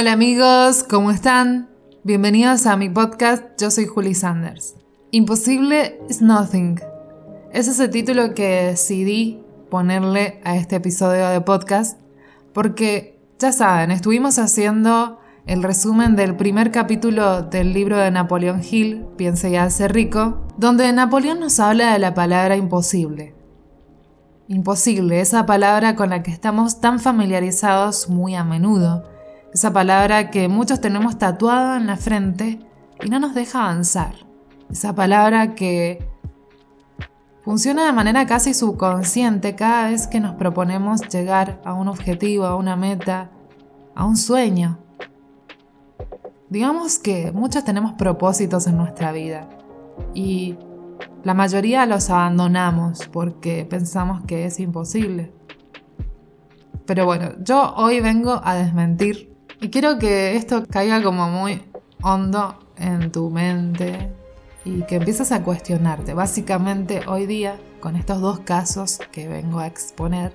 Hola amigos, ¿cómo están? Bienvenidos a mi podcast, yo soy Julie Sanders. Imposible is nothing. Ese es el título que decidí ponerle a este episodio de podcast porque, ya saben, estuvimos haciendo el resumen del primer capítulo del libro de Napoleón Hill, Piense y hace rico, donde Napoleón nos habla de la palabra imposible. Imposible, esa palabra con la que estamos tan familiarizados muy a menudo, esa palabra que muchos tenemos tatuada en la frente y no nos deja avanzar, esa palabra que funciona de manera casi subconsciente cada vez que nos proponemos llegar a un objetivo, a una meta, a un sueño. Digamos que muchos tenemos propósitos en nuestra vida y la mayoría los abandonamos porque pensamos que es imposible. Pero bueno, yo hoy vengo a desmentir y quiero que esto caiga como muy hondo en tu mente y que empieces a cuestionarte. Básicamente hoy día, con estos dos casos que vengo a exponer,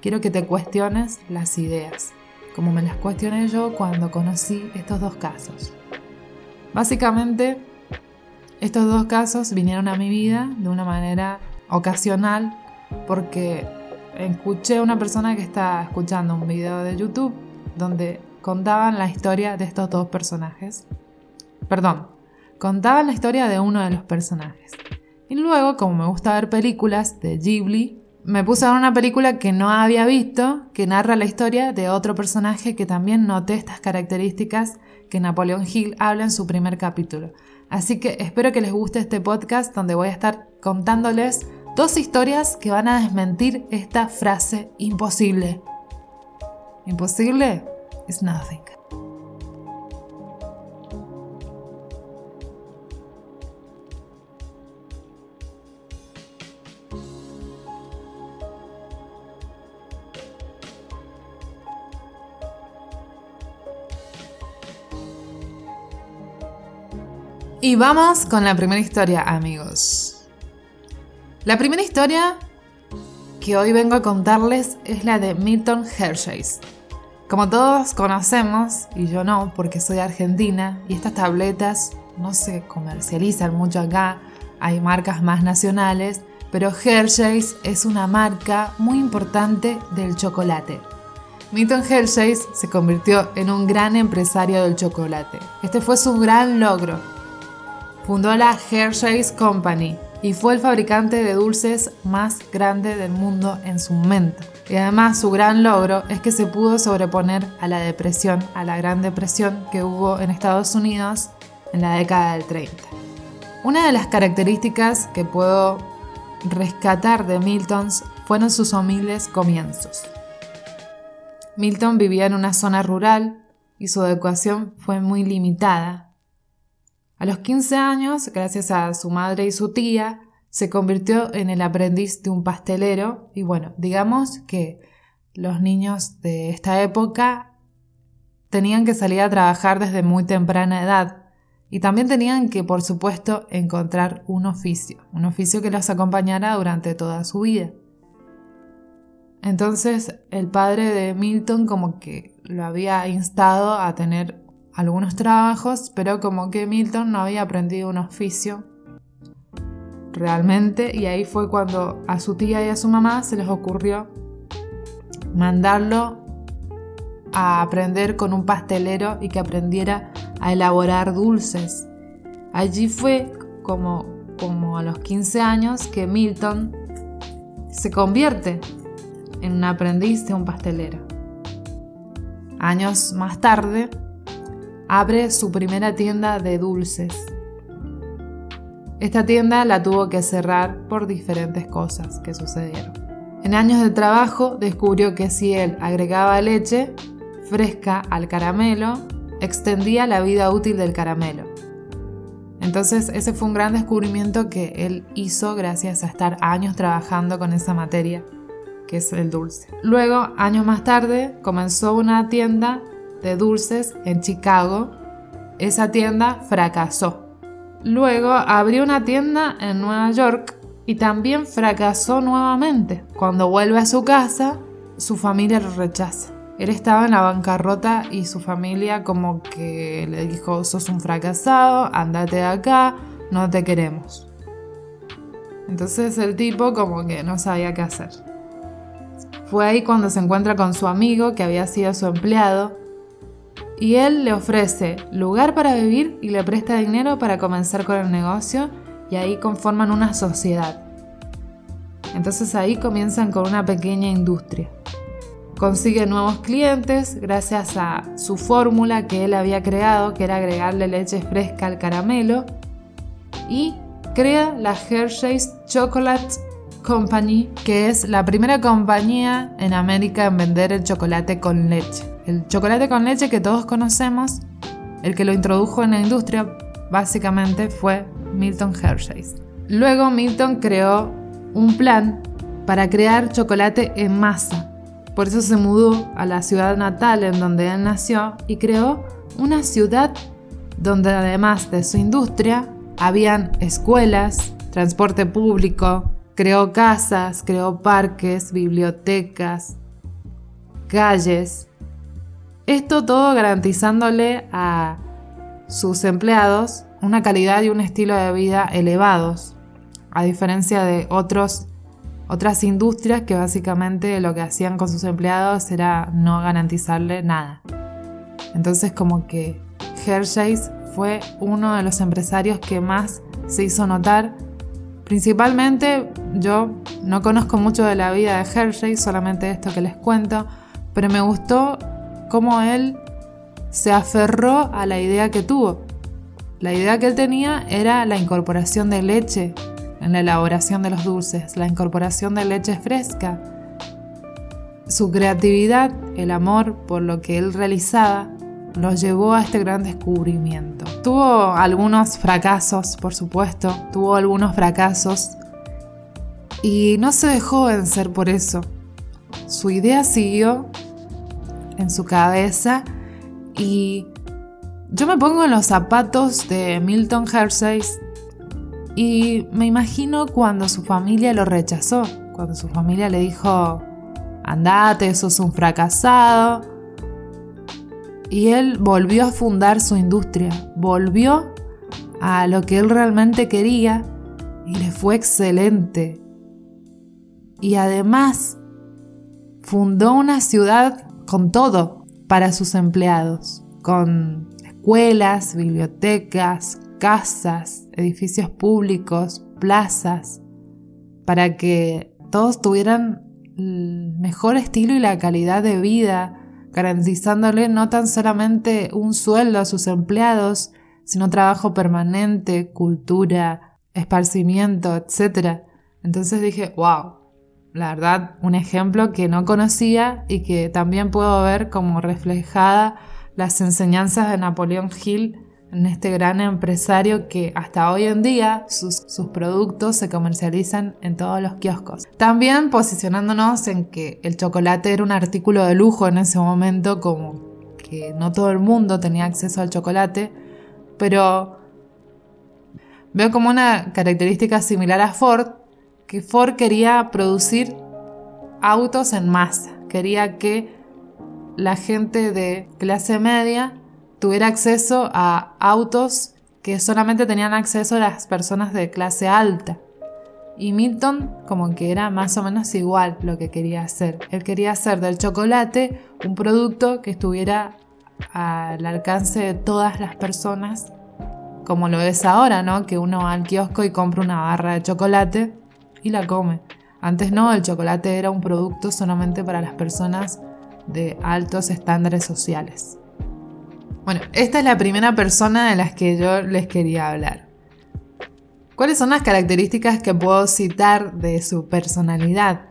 quiero que te cuestiones las ideas como me las cuestioné yo cuando conocí estos dos casos. Básicamente, estos dos casos vinieron a mi vida de una manera ocasional porque escuché a una persona que estaba escuchando un video de YouTube donde contaban la historia de estos dos personajes. Perdón, contaban la historia de uno de los personajes. Y luego, como me gusta ver películas de Ghibli, me puse a ver una película que no había visto, que narra la historia de otro personaje que también noté estas características que Napoleón Hill habla en su primer capítulo. Así que espero que les guste este podcast donde voy a estar contándoles dos historias que van a desmentir esta frase imposible. Imposible is nothing. Y vamos con la primera historia, amigos. La primera historia que hoy vengo a contarles es la de Milton Hershey's. Como todos conocemos, y yo no, porque soy argentina, y estas tabletas no se comercializan mucho acá, hay marcas más nacionales, pero Hershey's es una marca muy importante del chocolate. Milton Hershey's se convirtió en un gran empresario del chocolate. Este fue su gran logro, Fundó la Hershey's Company y fue el fabricante de dulces más grande del mundo en su momento. Y además su gran logro es que se pudo sobreponer a la depresión, a la gran depresión que hubo en Estados Unidos en la década del 30. Una de las características que puedo rescatar de Milton fueron sus humildes comienzos. Milton vivía en una zona rural y su educación fue muy limitada, a los 15 años, gracias a su madre y su tía, se convirtió en el aprendiz de un pastelero y bueno, digamos que los niños de esta época tenían que salir a trabajar desde muy temprana edad y también tenían que, por supuesto, encontrar un oficio, un oficio que los acompañara durante toda su vida. Entonces el padre de Milton como que lo había instado a tener algunos trabajos, pero como que Milton no había aprendido un oficio realmente y ahí fue cuando a su tía y a su mamá se les ocurrió mandarlo a aprender con un pastelero y que aprendiera a elaborar dulces. Allí fue como, como a los 15 años que Milton se convierte en un aprendiz de un pastelero. Años más tarde, abre su primera tienda de dulces. Esta tienda la tuvo que cerrar por diferentes cosas que sucedieron. En años de trabajo descubrió que si él agregaba leche fresca al caramelo, extendía la vida útil del caramelo. Entonces ese fue un gran descubrimiento que él hizo gracias a estar años trabajando con esa materia, que es el dulce. Luego, años más tarde, comenzó una tienda de dulces en Chicago, esa tienda fracasó. Luego abrió una tienda en Nueva York y también fracasó nuevamente. Cuando vuelve a su casa, su familia lo rechaza. él estaba en la bancarrota y su familia como que le dijo, sos un fracasado, andate de acá, no te queremos. Entonces el tipo como que no sabía qué hacer. Fue ahí cuando se encuentra con su amigo que había sido su empleado y él le ofrece lugar para vivir y le presta dinero para comenzar con el negocio y ahí conforman una sociedad. Entonces ahí comienzan con una pequeña industria. Consigue nuevos clientes gracias a su fórmula que él había creado, que era agregarle leche fresca al caramelo, y crea la Hershey's Chocolate Company, que es la primera compañía en América en vender el chocolate con leche. El chocolate con leche que todos conocemos, el que lo introdujo en la industria básicamente fue Milton Hershey's. Luego Milton creó un plan para crear chocolate en masa. Por eso se mudó a la ciudad natal en donde él nació y creó una ciudad donde además de su industria habían escuelas, transporte público, creó casas, creó parques, bibliotecas, calles. Esto todo garantizándole a sus empleados una calidad y un estilo de vida elevados, a diferencia de otros, otras industrias que básicamente lo que hacían con sus empleados era no garantizarle nada. Entonces como que Hershey's fue uno de los empresarios que más se hizo notar. Principalmente yo no conozco mucho de la vida de Hershey, solamente esto que les cuento, pero me gustó cómo él se aferró a la idea que tuvo. La idea que él tenía era la incorporación de leche en la elaboración de los dulces, la incorporación de leche fresca. Su creatividad, el amor por lo que él realizaba, los llevó a este gran descubrimiento. Tuvo algunos fracasos, por supuesto, tuvo algunos fracasos y no se dejó vencer por eso. Su idea siguió en su cabeza y yo me pongo en los zapatos de Milton Hershey y me imagino cuando su familia lo rechazó, cuando su familia le dijo, andate, sos un fracasado. Y él volvió a fundar su industria, volvió a lo que él realmente quería y le fue excelente. Y además fundó una ciudad con todo para sus empleados, con escuelas, bibliotecas, casas, edificios públicos, plazas, para que todos tuvieran el mejor estilo y la calidad de vida, garantizándole no tan solamente un sueldo a sus empleados, sino trabajo permanente, cultura, esparcimiento, etc. Entonces dije, wow, la verdad, un ejemplo que no conocía y que también puedo ver como reflejada las enseñanzas de Napoleón Hill en este gran empresario que hasta hoy en día sus, productos se comercializan en todos los kioscos. También posicionándonos en que el chocolate era un artículo de lujo en ese momento, como que no todo el mundo tenía acceso al chocolate, pero veo como una característica similar a Ford, que Ford quería producir autos en masa, quería que la gente de clase media tuviera acceso a autos que solamente tenían acceso las personas de clase alta. Y Milton como que era más o menos igual lo que quería hacer. Él quería hacer del chocolate un producto que estuviera al alcance de todas las personas, como lo es ahora, ¿no? Que uno va al kiosco y compra una barra de chocolate y la come. Antes no, el chocolate era un producto solamente para las personas de altos estándares sociales. Bueno, esta es la primera persona de las que yo les quería hablar. ¿Cuáles son las características que puedo citar de su personalidad?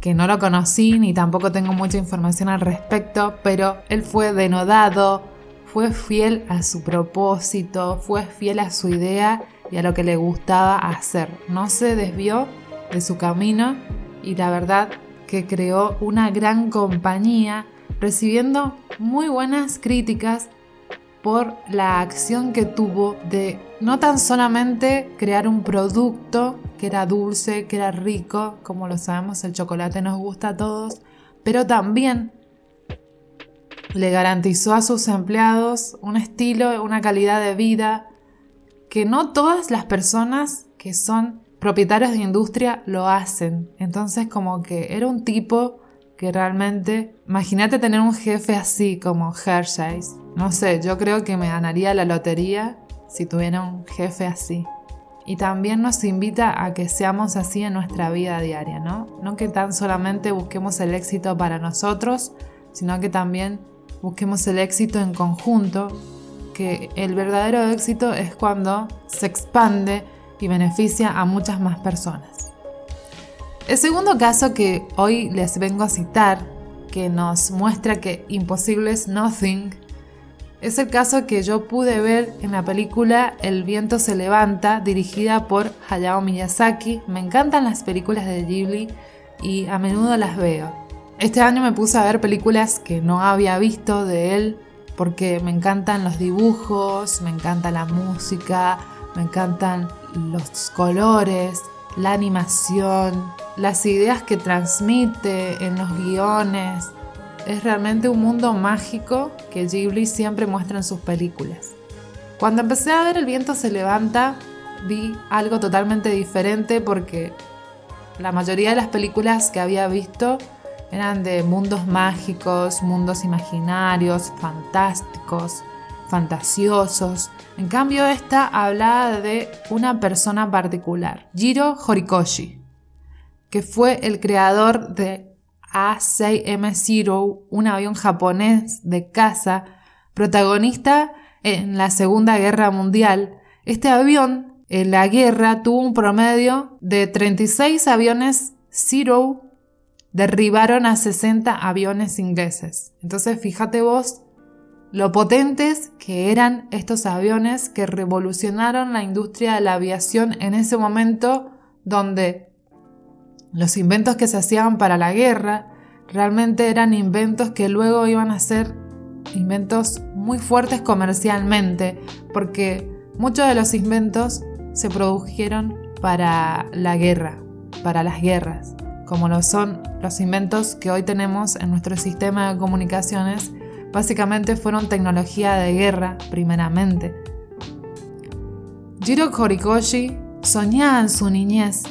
Que no lo conocí ni tampoco tengo mucha información al respecto, pero él fue denodado, fue fiel a su propósito, fue fiel a su idea y a lo que le gustaba hacer. No se desvió de su camino y la verdad que creó una gran compañía recibiendo muy buenas críticas por la acción que tuvo de no tan solamente crear un producto que era dulce, que era rico, como lo sabemos, el chocolate nos gusta a todos, pero también le garantizó a sus empleados un estilo, una calidad de vida que no todas las personas que son propietarios de industria lo hacen. Entonces como que era un tipo que realmente, imagínate tener un jefe así como Hershey's. No sé, yo creo que me ganaría la lotería si tuviera un jefe así. Y también nos invita a que seamos así en nuestra vida diaria, ¿no? No que tan solamente busquemos el éxito para nosotros, sino que también busquemos el éxito en conjunto, que el verdadero éxito es cuando se expande y beneficia a muchas más personas. El segundo caso que hoy les vengo a citar, que nos muestra que imposible es nothing, es el caso que yo pude ver en la película El viento se levanta, dirigida por Hayao Miyazaki. Me encantan las películas de Ghibli y a menudo las veo. Este año me puse a ver películas que no había visto de él porque me encantan los dibujos, me encanta la música, me encantan los colores, la animación, las ideas que transmite en los guiones. Es realmente un mundo mágico que Ghibli siempre muestra en sus películas. Cuando empecé a ver El viento se levanta, vi algo totalmente diferente porque la mayoría de las películas que había visto eran de mundos mágicos, mundos imaginarios, fantásticos, fantasiosos. En cambio, esta hablaba de una persona particular, Jiro Horikoshi, que fue el creador de A6M0, un avión japonés de caza, protagonista en la Segunda Guerra Mundial. Este avión en la guerra tuvo un promedio de 36 aviones Zero derribaron a 60 aviones ingleses. Entonces fíjate vos lo potentes que eran estos aviones que revolucionaron la industria de la aviación en ese momento donde los inventos que se hacían para la guerra realmente eran inventos que luego iban a ser inventos muy fuertes comercialmente, porque muchos de los inventos se produjeron para la guerra, para las guerras, como lo son los inventos que hoy tenemos en nuestro sistema de comunicaciones Básicamente fueron tecnología de guerra, primeramente. Jiro Horikoshi soñaba en su niñez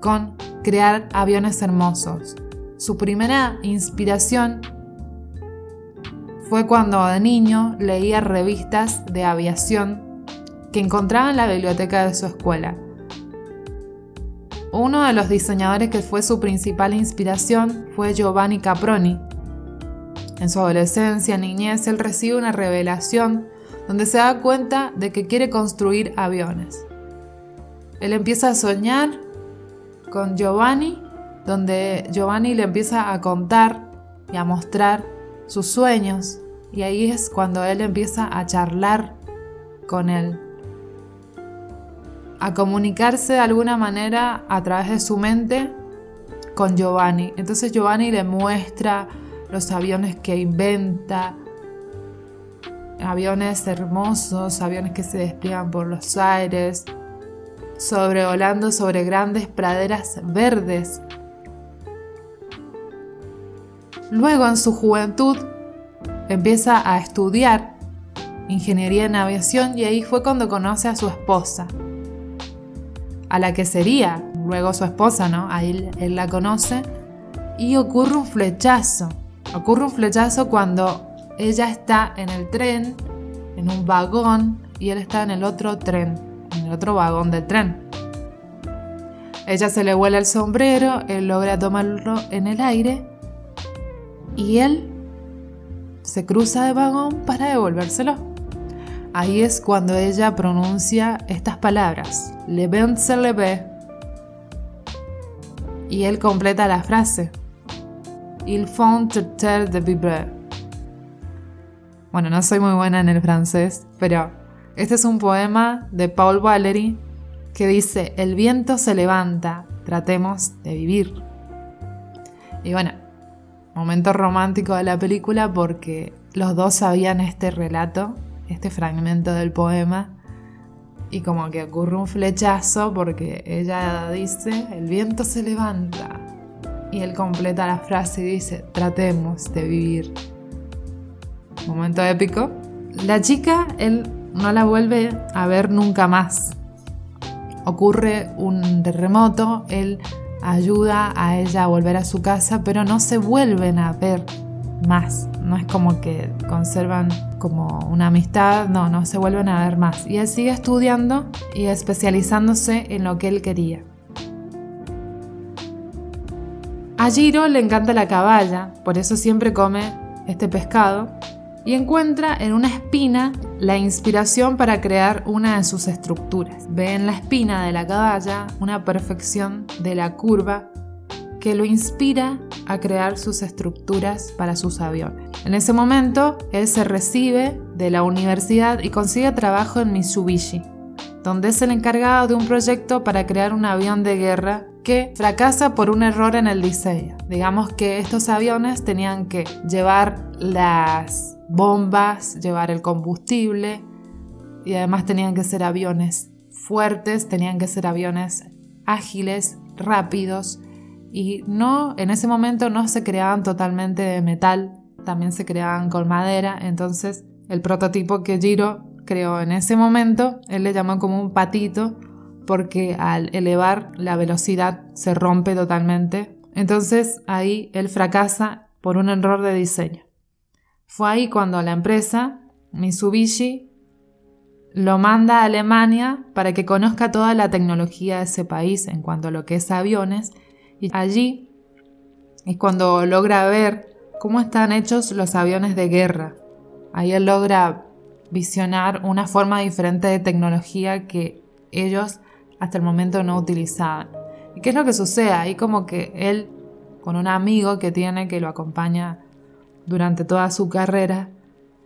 con crear aviones hermosos. Su primera inspiración fue cuando de niño leía revistas de aviación que encontraba en la biblioteca de su escuela. Uno de los diseñadores que fue su principal inspiración fue Giovanni Caproni, en su adolescencia, niñez, él recibe una revelación donde se da cuenta de que quiere construir aviones. Él empieza a soñar con Giovanni, donde Giovanni le empieza a contar y a mostrar sus sueños, y ahí es cuando él empieza a charlar con él, a comunicarse de alguna manera a través de su mente con Giovanni. Entonces Giovanni le muestra los aviones que inventa, aviones hermosos, aviones que se despliegan por los aires, sobrevolando sobre grandes praderas verdes. Luego en su juventud empieza a estudiar ingeniería en aviación y ahí fue cuando conoce a su esposa, a la que sería luego su esposa, ¿no? Ahí él la conoce y ocurre un flechazo Ocurre un flechazo cuando ella está en el tren, en un vagón, y él está en el otro tren, en el otro vagón del tren. Ella se le vuela el sombrero, él logra tomarlo en el aire y él se cruza de vagón para devolvérselo. Ahí es cuando ella pronuncia estas palabras, le ven se le ve. Y él completa la frase, Il faut traiter de vivre. Bueno, no soy muy buena en el francés, pero este es un poema de Paul Valéry que dice, el viento se levanta, tratemos de vivir. Y bueno, momento romántico de la película porque los dos sabían este relato, este fragmento del poema, y como que ocurre un flechazo porque ella dice, el viento se levanta, y él completa la frase y dice, tratemos de vivir. momento épico. La chica, él no la vuelve a ver nunca más. Ocurre un terremoto, él ayuda a ella a volver a su casa, pero no se vuelven a ver más. No es como que conservan como una amistad, no, no se vuelven a ver más. Y él sigue estudiando y especializándose en lo que él quería. A le encanta la caballa, por eso siempre come este pescado, y encuentra en una espina la inspiración para crear una de sus estructuras. Ve en la espina de la caballa una perfección de la curva que lo inspira a crear sus estructuras para sus aviones. En ese momento, él se recibe de la universidad y consigue trabajo en Mitsubishi, donde es el encargado de un proyecto para crear un avión de guerra que fracasa por un error en el diseño. Digamos que estos aviones tenían que llevar las bombas, llevar el combustible y además tenían que ser aviones fuertes, tenían que ser aviones ágiles, rápidos y no, en ese momento no se creaban totalmente de metal, también se creaban con madera, entonces el prototipo que Giro creó en ese momento, él le llamó como un patito, porque al elevar la velocidad se rompe totalmente. Entonces ahí él fracasa por un error de diseño. Fue ahí cuando la empresa, Mitsubishi, lo manda a Alemania para que conozca toda la tecnología de ese país en cuanto a lo que es aviones y allí es cuando logra ver cómo están hechos los aviones de guerra. Ahí él logra visionar una forma diferente de tecnología que ellos hasta el momento no utilizaban. ¿Y qué es lo que sucede? Ahí como que él, con un amigo que tiene que lo acompaña durante toda su carrera,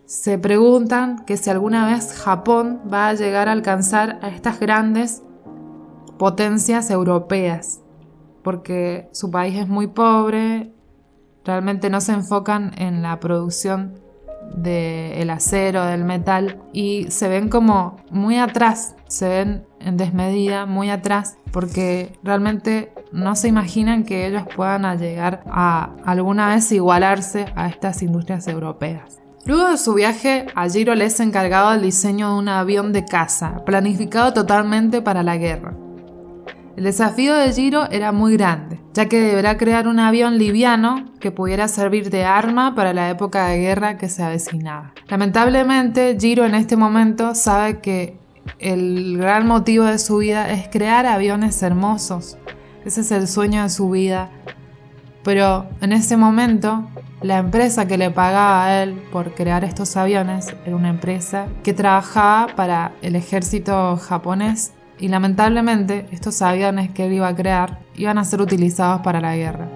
se preguntan que si alguna vez Japón va a llegar a alcanzar a estas grandes potencias europeas porque su país es muy pobre, realmente no se enfocan en la producción del acero, del metal, y se ven como muy atrás, se ven en desmedida, muy atrás, porque realmente no se imaginan que ellos puedan llegar a alguna vez igualarse a estas industrias europeas. Luego de su viaje, a Giro le es encargado el diseño de un avión de caza, planificado totalmente para la guerra. El desafío de Giro era muy grande, ya que deberá crear un avión liviano que pudiera servir de arma para la época de guerra que se avecinaba. Lamentablemente, Giro en este momento sabe que el gran motivo de su vida es crear aviones hermosos. Ese es el sueño de su vida. Pero en ese momento, la empresa que le pagaba a él por crear estos aviones era una empresa que trabajaba para el ejército japonés y lamentablemente estos aviones que él iba a crear iban a ser utilizados para la guerra.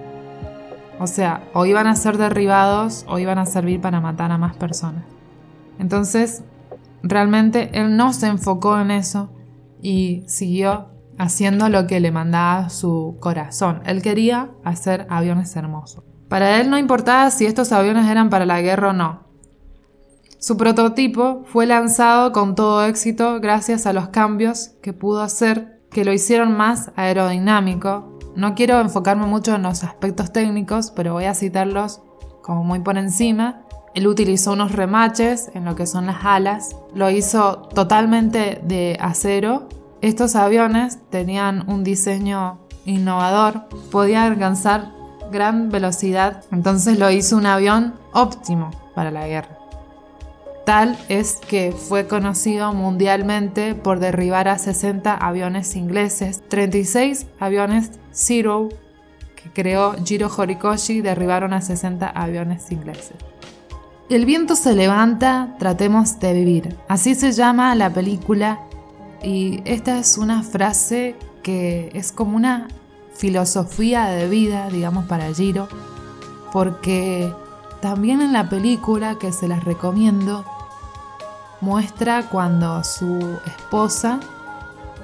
O sea, o iban a ser derribados o iban a servir para matar a más personas. Entonces, realmente él no se enfocó en eso y siguió haciendo lo que le mandaba su corazón. Él quería hacer aviones hermosos. Para él no importaba si estos aviones eran para la guerra o no. Su prototipo fue lanzado con todo éxito gracias a los cambios que pudo hacer que lo hicieron más aerodinámico. No quiero enfocarme mucho en los aspectos técnicos, pero voy a citarlos como muy por encima. Él utilizó unos remaches en lo que son las alas, lo hizo totalmente de acero. Estos aviones tenían un diseño innovador, podían alcanzar gran velocidad, entonces lo hizo un avión óptimo para la guerra. Tal es que fue conocido mundialmente por derribar a 60 aviones ingleses, 36 aviones Zero que creó Jiro Horikoshi derribaron a 60 aviones ingleses. El viento se levanta, tratemos de vivir. Así se llama la película y esta es una frase que es como una filosofía de vida, digamos, para Jiro, porque también en la película, que se las recomiendo, muestra cuando su esposa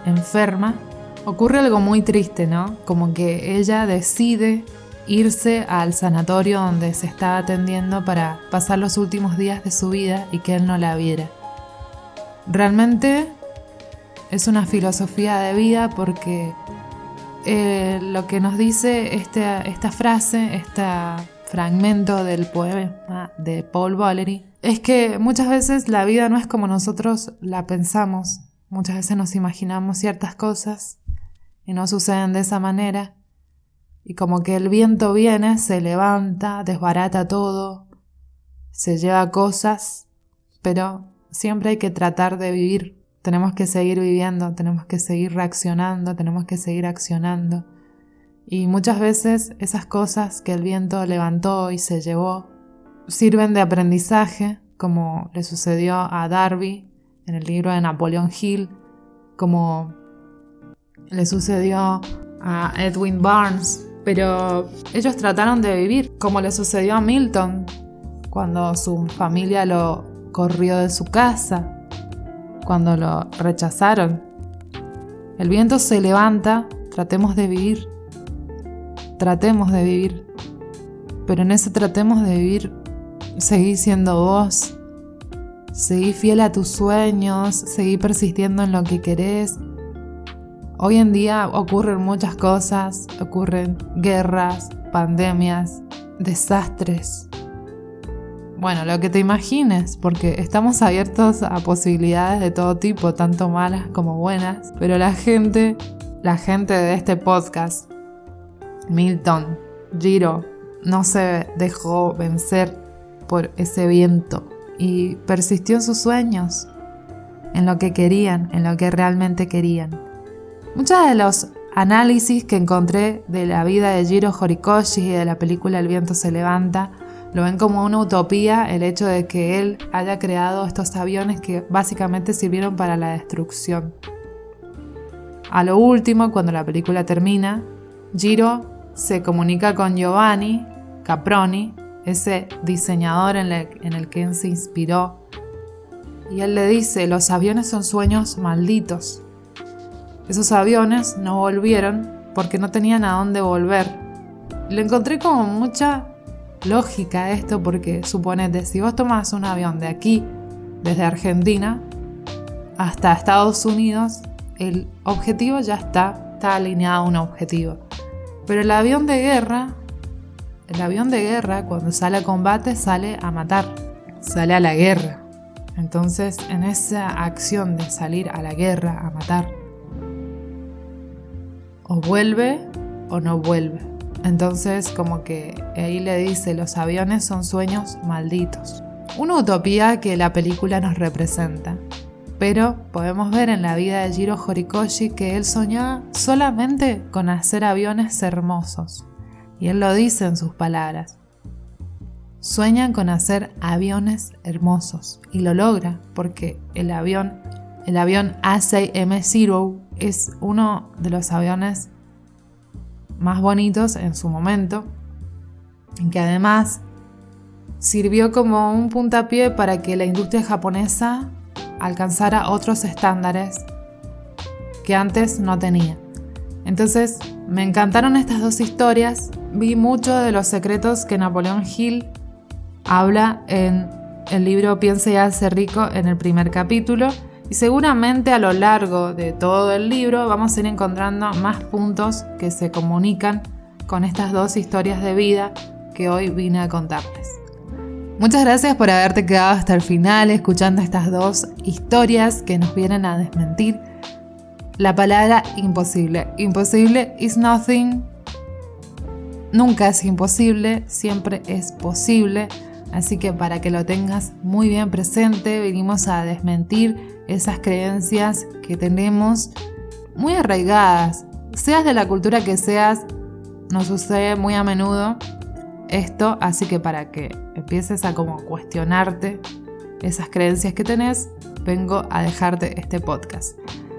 enferma. Ocurre algo muy triste, ¿no? Como que ella decide irse al sanatorio donde se estaba atendiendo para pasar los últimos días de su vida y que él no la viera. Realmente es una filosofía de vida porque eh, lo que nos dice esta, esta frase, esta fragmento del poema de Paul Valery es que muchas veces la vida no es como nosotros la pensamos. Muchas veces nos imaginamos ciertas cosas y no suceden de esa manera. Y como que el viento viene, se levanta, desbarata todo, se lleva cosas, pero siempre hay que tratar de vivir. Tenemos que seguir viviendo, tenemos que seguir reaccionando, tenemos que seguir accionando. Y muchas veces esas cosas que el viento levantó y se llevó sirven de aprendizaje, como le sucedió a Darby en el libro de Napoleon Hill, como le sucedió a Edwin Barnes, pero ellos trataron de vivir, como le sucedió a Milton cuando su familia lo corrió de su casa, cuando lo rechazaron. El viento se levanta, tratemos de vivir tratemos de vivir. Pero en ese tratemos de vivir, seguí siendo vos. Seguí fiel a tus sueños, seguí persistiendo en lo que querés. Hoy en día ocurren muchas cosas, ocurren guerras, pandemias, desastres. Bueno, lo que te imagines, porque estamos abiertos a posibilidades de todo tipo, tanto malas como buenas, pero la gente, la gente de este podcast, Milton, Giro, no se dejó vencer por ese viento y persistió en sus sueños, en lo que querían, en lo que realmente querían. Muchos de los análisis que encontré de la vida de Jiro Horikoshi y de la película El viento se levanta lo ven como una utopía el hecho de que él haya creado estos aviones que básicamente sirvieron para la destrucción. A lo último, cuando la película termina, Jiro se comunica con Giovanni Caproni, ese diseñador en, el que él se inspiró, y él le dice, los aviones son sueños malditos. Esos aviones no volvieron porque no tenían a dónde volver. Le encontré como mucha lógica esto porque suponete, si vos tomás un avión de aquí, desde Argentina, hasta Estados Unidos, el objetivo ya está, está alineado a un objetivo. Pero el avión de guerra, el avión de guerra cuando sale a combate sale a matar, sale a la guerra. Entonces en esa acción de salir a la guerra a matar, o vuelve o no vuelve. Entonces como que ahí le dice, los aviones son sueños malditos. Una utopía que la película nos representa. Pero podemos ver en la vida de Jiro Horikoshi que él soñaba solamente con hacer aviones hermosos. Y él lo dice en sus palabras. Sueñan con hacer aviones hermosos y lo logra porque el avión, el avión A6M0 es uno de los aviones más bonitos en su momento que además sirvió como un puntapié para que la industria japonesa alcanzara otros estándares que antes no tenía. Entonces, me encantaron estas dos historias. Vi mucho de los secretos que Napoleón Hill habla en el libro Piense y hace rico en el primer capítulo. Y seguramente a lo largo de todo el libro vamos a ir encontrando más puntos que se comunican con estas dos historias de vida que hoy vine a contarles. Muchas gracias por haberte quedado hasta el final escuchando estas dos historias que nos vienen a desmentir la palabra imposible. Imposible is nothing. Nunca es imposible, siempre es posible. Así que para que lo tengas muy bien presente, venimos a desmentir esas creencias que tenemos muy arraigadas. Seas de la cultura que seas, nos sucede muy a menudo esto, así que para que empieces a como cuestionarte esas creencias que tenés, vengo a dejarte este podcast.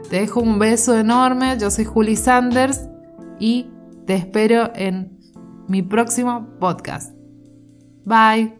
Te dejo un beso enorme, yo soy Julie Sanders y te espero en mi próximo podcast. Bye.